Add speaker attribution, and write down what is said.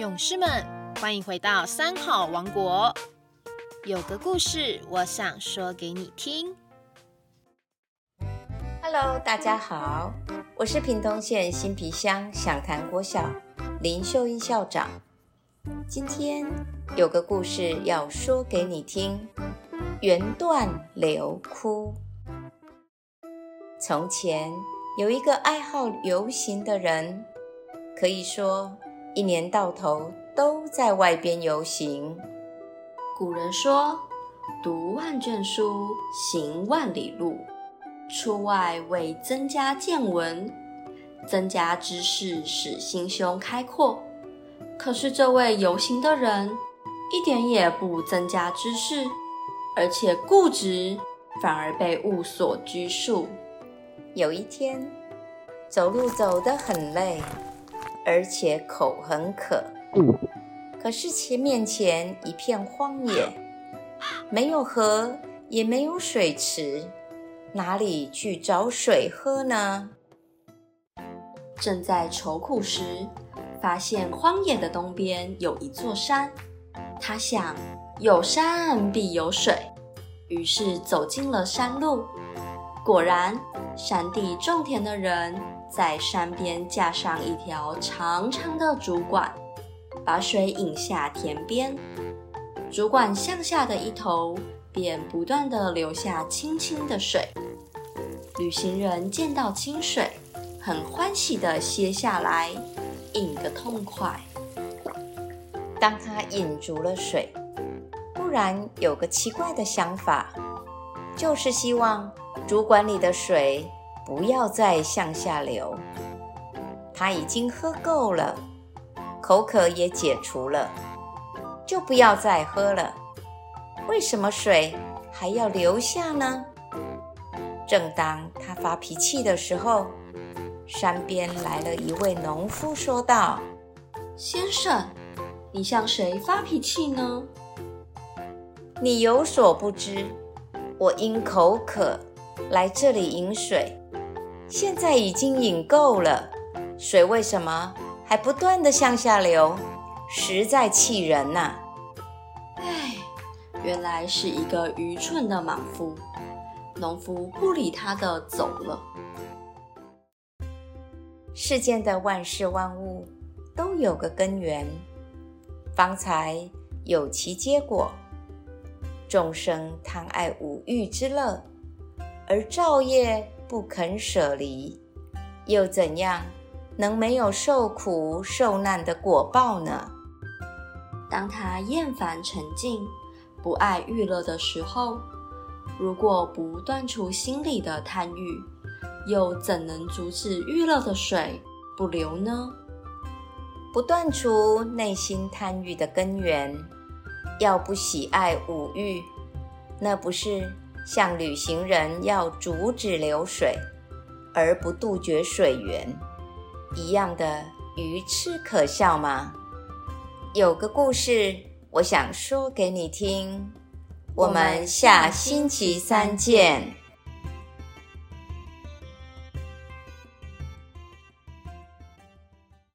Speaker 1: 勇士们，欢迎回到三好王国。有个故事，我想说给你听。
Speaker 2: Hello，大家好，我是屏东县新皮乡响潭国小林秀英校长。今天有个故事要说给你听。缘断流枯。从前有一个爱好游行的人，可以说一年到头都在外边游行。
Speaker 3: 古人说：“读万卷书，行万里路。”出外为增加见闻，增加知识，使心胸开阔。可是这位游行的人一点也不增加知识。而且固执，反而被物所拘束。
Speaker 2: 有一天，走路走得很累，而且口很渴。可是其面前一片荒野，没有河，也没有水池，哪里去找水喝呢？
Speaker 3: 正在愁苦时，发现荒野的东边有一座山，他想。有山必有水，于是走进了山路。果然，山地种田的人在山边架上一条长长的竹管，把水引下田边。竹管向下的一头便不断的流下清清的水。旅行人见到清水，很欢喜的歇下来，饮个痛快。
Speaker 2: 当他饮足了水。忽然有个奇怪的想法，就是希望主管里的水不要再向下流。他已经喝够了，口渴也解除了，就不要再喝了。为什么水还要留下呢？正当他发脾气的时候，山边来了一位农夫，说道：“
Speaker 3: 先生，你向谁发脾气呢？”
Speaker 2: 你有所不知，我因口渴来这里饮水，现在已经饮够了，水为什么还不断的向下流？实在气人呐！
Speaker 3: 唉，原来是一个愚蠢的莽夫。农夫不理他的走了。
Speaker 2: 世间的万事万物都有个根源，方才有其结果。众生贪爱五欲之乐，而造业不肯舍离，又怎样能没有受苦受难的果报呢？
Speaker 3: 当他厌烦沉静、不爱欲乐的时候，如果不断除心里的贪欲，又怎能阻止欲乐的水不流呢？
Speaker 2: 不断除内心贪欲的根源。要不喜爱五欲，那不是像旅行人要阻止流水，而不杜绝水源一样的愚痴可笑吗？有个故事，我想说给你听。我们下星期三见。